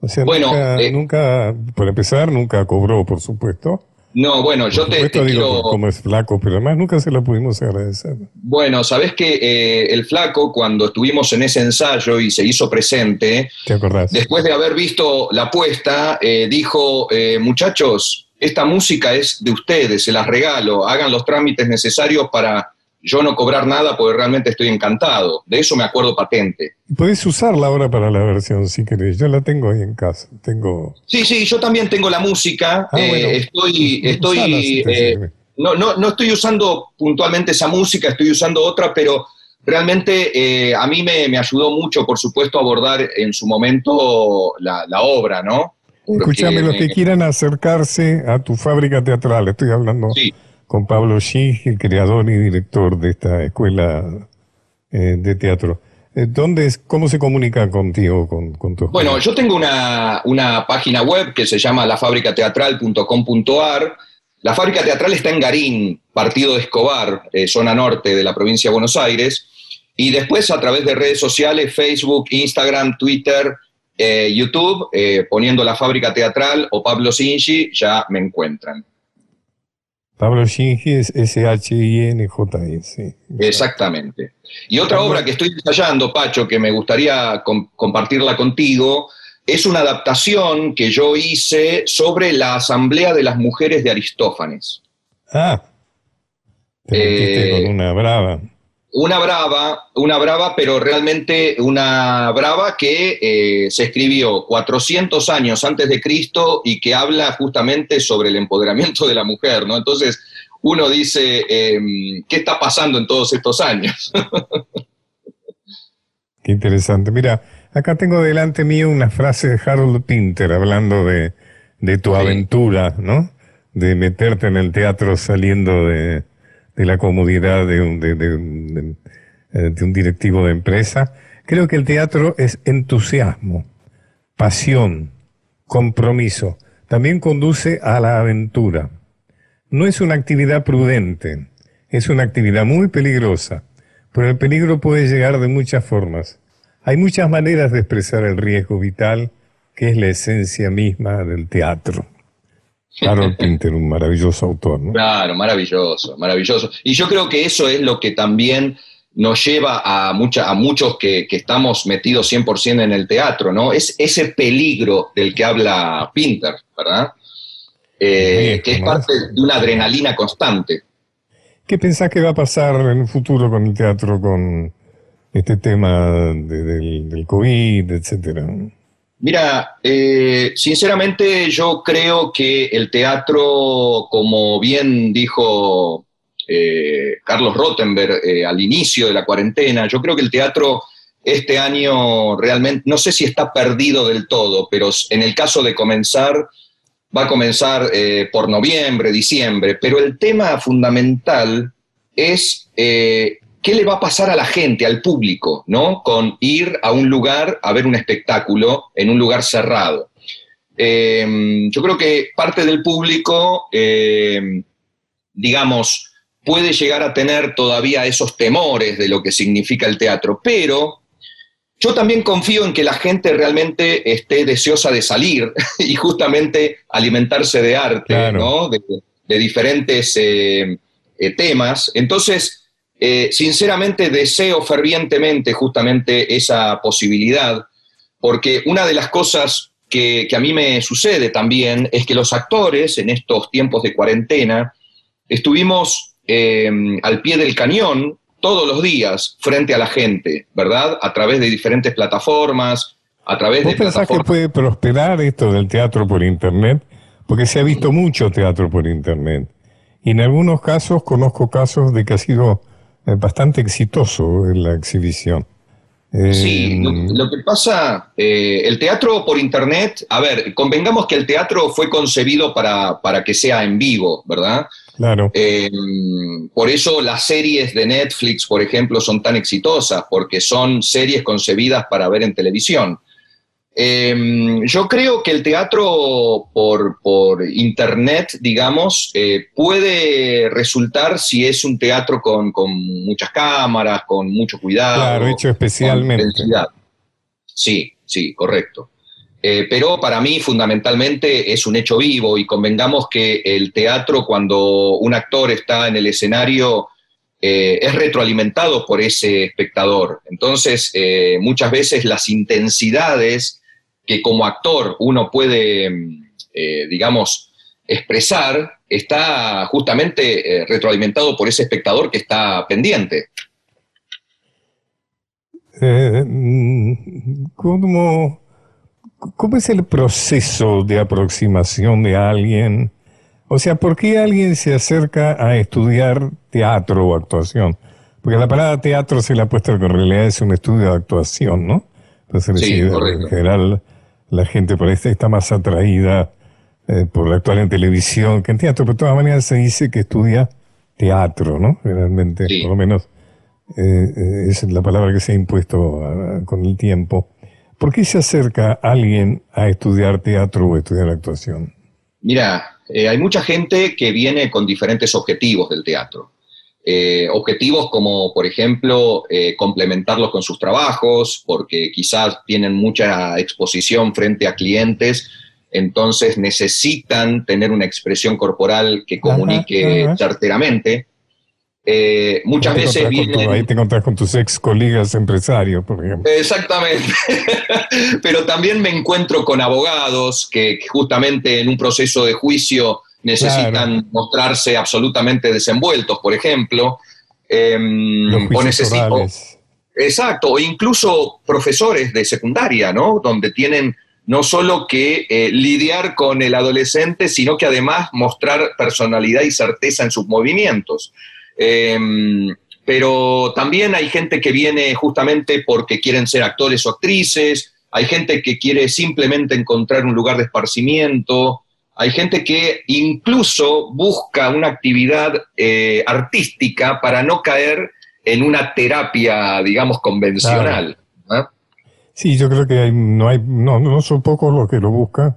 O sea, bueno, nunca, eh, nunca, por empezar, nunca cobró, por supuesto. No, bueno, yo te, te digo como es flaco, pero además nunca se la pudimos agradecer. Bueno, sabes que eh, el flaco, cuando estuvimos en ese ensayo y se hizo presente, ¿Te acordás? después de haber visto la apuesta, eh, dijo, eh, muchachos, esta música es de ustedes, se las regalo, hagan los trámites necesarios para yo no cobrar nada porque realmente estoy encantado. De eso me acuerdo patente. Puedes usarla ahora para la versión si querés. Yo la tengo ahí en casa. Tengo... Sí, sí, yo también tengo la música. Ah, eh, estoy, estoy, eh, no, no, no estoy usando puntualmente esa música, estoy usando otra, pero realmente eh, a mí me, ayudó mucho, por supuesto, a abordar en su momento la, obra, ¿no? Escúchame, los que quieran acercarse a tu fábrica teatral, estoy hablando... Sí con Pablo Schi, el creador y director de esta escuela eh, de teatro. Eh, ¿Dónde ¿Cómo se comunica contigo, con, con tu Bueno, yo tengo una, página web que se llama lafabricateatral.com.ar. La fábrica teatral está en Garín, partido de Escobar, eh, zona norte de la provincia de Buenos Aires. Y después a través de redes sociales, Facebook, Instagram, Twitter, YouTube, poniendo la fábrica teatral o Pablo Sinchi, ya me encuentran. Pablo Shinji es S-H-I-N-J-S. Exactamente. Y otra obra que estoy ensayando, Pacho, que me gustaría compartirla contigo, es una adaptación que yo hice sobre la Asamblea de las Mujeres de Aristófanes. Ah, te con eh, una brava una brava, una brava, pero realmente una brava que eh, se escribió 400 años antes de Cristo y que habla justamente sobre el empoderamiento de la mujer, ¿no? Entonces uno dice, em, ¿qué está pasando en todos estos años? Qué interesante. Mira, acá tengo delante mío una frase de Harold Pinter hablando de, tu aventura, ¿no? De meterte en el teatro saliendo de, de la comodidad de un, de, eh, de, un directivo de empresa. Creo que el teatro es entusiasmo, pasión, compromiso. También conduce a la aventura. No es una actividad prudente, es una actividad muy peligrosa, pero el peligro puede llegar de muchas formas. Hay muchas maneras de expresar el riesgo vital, que es la esencia misma del teatro. Harold Pinter, un maravilloso autor, ¿no? Claro, maravilloso, maravilloso. Y yo creo que eso es lo que también nos lleva a, mucha, a muchos que, estamos metidos 100% en el teatro, ¿no? Es ese peligro del que habla Pinter, ¿verdad? Eh, que es parte de una adrenalina constante. ¿Qué pensás que va a pasar en el futuro con el teatro, con, este tema del, COVID, etcétera? Mira, eh, sinceramente yo creo que el teatro, como bien dijo eh, Carlos Rottenberg eh, al inicio de la cuarentena, yo creo que el teatro este año realmente, no sé si está perdido del todo, pero en el caso de comenzar, va a comenzar por noviembre, diciembre, pero el tema fundamental es ¿qué le va a pasar a la gente, al público, ¿no? Con ir a un lugar a ver un espectáculo en un lugar cerrado. Em, yo creo que parte del público, em, digamos, puede llegar a tener todavía esos temores de lo que significa el teatro, pero yo también confío en que la gente realmente esté deseosa de salir y justamente alimentarse de arte, ¿no? De, diferentes eh, eh, temas. Entonces, eh, sinceramente deseo fervientemente justamente esa posibilidad, porque una de las cosas que, a mí me sucede también es que los actores en estos tiempos de cuarentena estuvimos eh, al pie del cañón todos los días frente a la gente, ¿verdad? A través de diferentes plataformas, a través ¿Vos de pensás que puede prosperar esto del teatro por Internet? Porque se ha visto mucho teatro por Internet. Y en algunos casos conozco casos de que ha sido bastante exitoso en la exhibición. Sí, eh, lo, que pasa, eh, el teatro por internet, a ver, convengamos que el teatro fue concebido para, para que sea en vivo, ¿verdad? Claro. Eh, por eso las series de Netflix, por ejemplo, son tan exitosas, porque son series concebidas para ver en televisión. Em, yo creo que el teatro por, internet, digamos, eh, puede resultar si es un teatro con, muchas cámaras, con mucho cuidado. Claro, hecho especialmente. Sí, sí, correcto. Eh, pero para mí fundamentalmente es un hecho vivo y convengamos que el teatro cuando un actor está en el escenario eh, es retroalimentado por ese espectador. Entonces, muchas veces las intensidades que como actor uno puede, eh, digamos, expresar, está justamente eh, retroalimentado por ese espectador que está pendiente. Eh, ¿cómo, ¿Cómo es el proceso de aproximación de alguien? O sea, ¿por qué alguien se acerca a estudiar teatro o actuación? Porque la palabra teatro se le ha puesto que en realidad es un estudio de actuación, ¿no? Entonces, sí, en general, la gente por ahí está más atraída eh, por la actual en televisión que en teatro, pero de todas maneras se dice que estudia teatro, ¿no? Realmente, por lo menos eh, eh, es la palabra que se ha impuesto ah, con el tiempo. ¿Por qué se acerca alguien a estudiar teatro o estudiar actuación? Mira, hay mucha gente que viene con diferentes objetivos del teatro. Eh, objetivos como, por ejemplo, eh, complementarlos con sus trabajos, porque quizás tienen mucha exposición frente a clientes, entonces necesitan tener una expresión corporal que comunique certeramente. Eh, muchas veces vienen... ahí te encontrás con tus ex colegas empresarios, por ejemplo. Exactamente. Pero también me encuentro con abogados que justamente en un proceso de juicio necesitan mostrarse absolutamente desenvueltos, por ejemplo. Em, o necesito, exacto, o incluso profesores de secundaria, ¿no? Donde tienen no solo que eh, lidiar con el adolescente, sino que además mostrar personalidad y certeza en sus movimientos. Em, pero también hay gente que viene justamente porque quieren ser actores o actrices, hay gente que quiere simplemente encontrar un lugar de esparcimiento, hay gente que incluso busca una actividad eh, artística para no caer en una terapia, digamos, convencional. Sí, yo creo que no, hay, no, no son pocos los que lo buscan,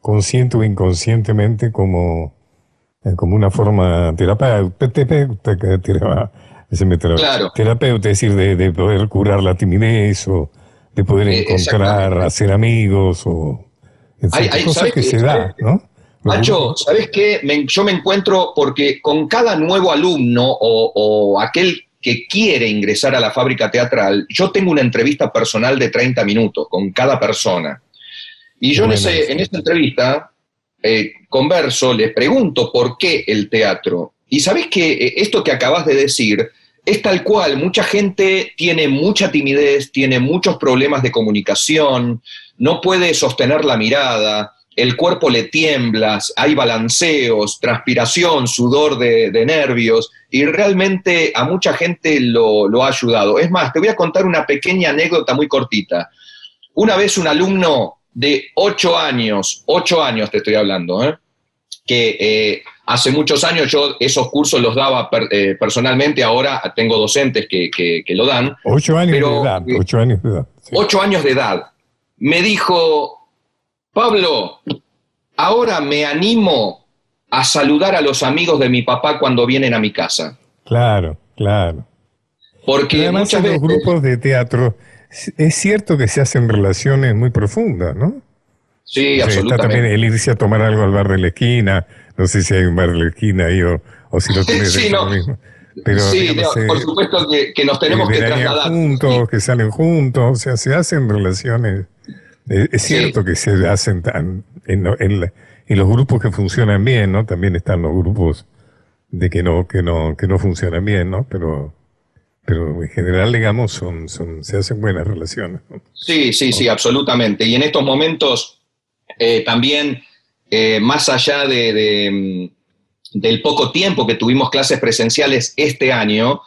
consciente o inconscientemente, como, eh, como una forma terapéutica, claro. terapeuta, es decir, de, poder curar la timidez o de poder eh, encontrar, hacer amigos o hay, cosas que se da, ¿no? Macho, ¿sabes qué? yo me encuentro porque con cada nuevo alumno o, aquel que quiere ingresar a la fábrica teatral, yo tengo una entrevista personal de 30 minutos con cada persona. Y yo en, ese, en esa entrevista eh, converso, les pregunto por qué el teatro. Y sabes que esto que acabas de decir es tal cual, mucha gente tiene mucha timidez, tiene muchos problemas de comunicación, no puede sostener la mirada, el cuerpo le tiembla, hay balanceos, transpiración, sudor de, nervios, y realmente a mucha gente lo, lo, ha ayudado. Es más, te voy a contar una pequeña anécdota muy cortita. Una vez un alumno de ocho años, ocho años te estoy hablando, ¿eh? que eh, hace muchos años yo esos cursos los daba eh, personalmente, ahora tengo docentes que, lo dan. Ocho años de edad, ocho años de edad. Ocho años de edad. Me dijo, Pablo, ahora me animo a saludar a los amigos de mi papá cuando vienen a mi casa. Claro, claro. Porque muchas veces... los grupos de teatro es cierto que se hacen relaciones muy profundas, ¿no? Sí, absolutamente. Está también el irse a tomar algo al bar de la esquina. No sé si hay un bar de la esquina ahí o, si lo tienes sí, no. mismo. Pero, sí, por eh, supuesto que, nos tenemos que trasladar. juntos, que salen juntos, o sea, se hacen relaciones. Eh, es cierto que se hacen tan, en, en, los grupos que funcionan bien, ¿no? También están los grupos de que no, que no, que no funcionan bien, ¿no? Pero pero en general, digamos, son, son, se hacen buenas relaciones. Sí, sí, sí, absolutamente. Y en estos momentos eh, también, eh, más allá de, mm, del poco tiempo que tuvimos clases presenciales este año,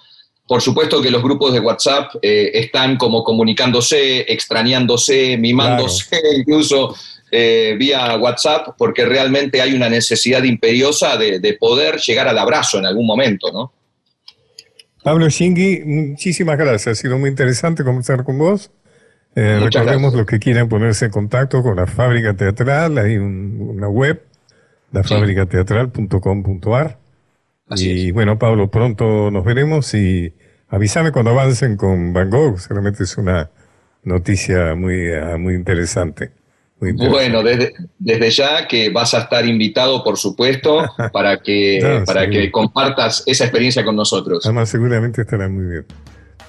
por supuesto que los grupos de WhatsApp eh, están como comunicándose, extrañándose, mimándose incluso vía WhatsApp, porque realmente hay una necesidad imperiosa de, de poder llegar al abrazo en algún momento, ¿no? Pablo Shingui, muchísimas gracias. Ha sido muy interesante conversar con vos. Eh, recordemos los que quieran ponerse en contacto con la fábrica teatral, hay una web, Y bueno, Pablo, pronto nos veremos y avísame cuando avancen con Van Gogh, seguramente es una noticia muy, ah, muy interesante. Bueno, desde, desde ya que vas a estar invitado, por supuesto, para que, para que compartas esa experiencia con nosotros. Además, seguramente estará muy bien.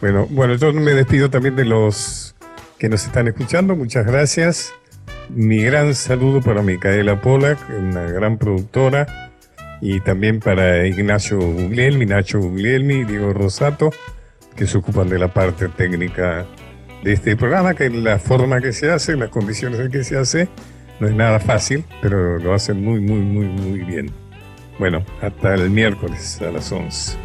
Bueno, bueno, yo me despido también de los que nos están escuchando. Muchas gracias. Mi gran saludo para Micaela Polak, una gran productora, y también para Ignacio Guglielmi, Nacho Guglielmi, Diego Rosato, que se ocupan de la parte técnica de este programa, que la forma que se hace, las condiciones en que se hace, no es nada fácil, pero lo hacen muy, muy, muy, muy bien. Bueno, hasta el miércoles a las 11.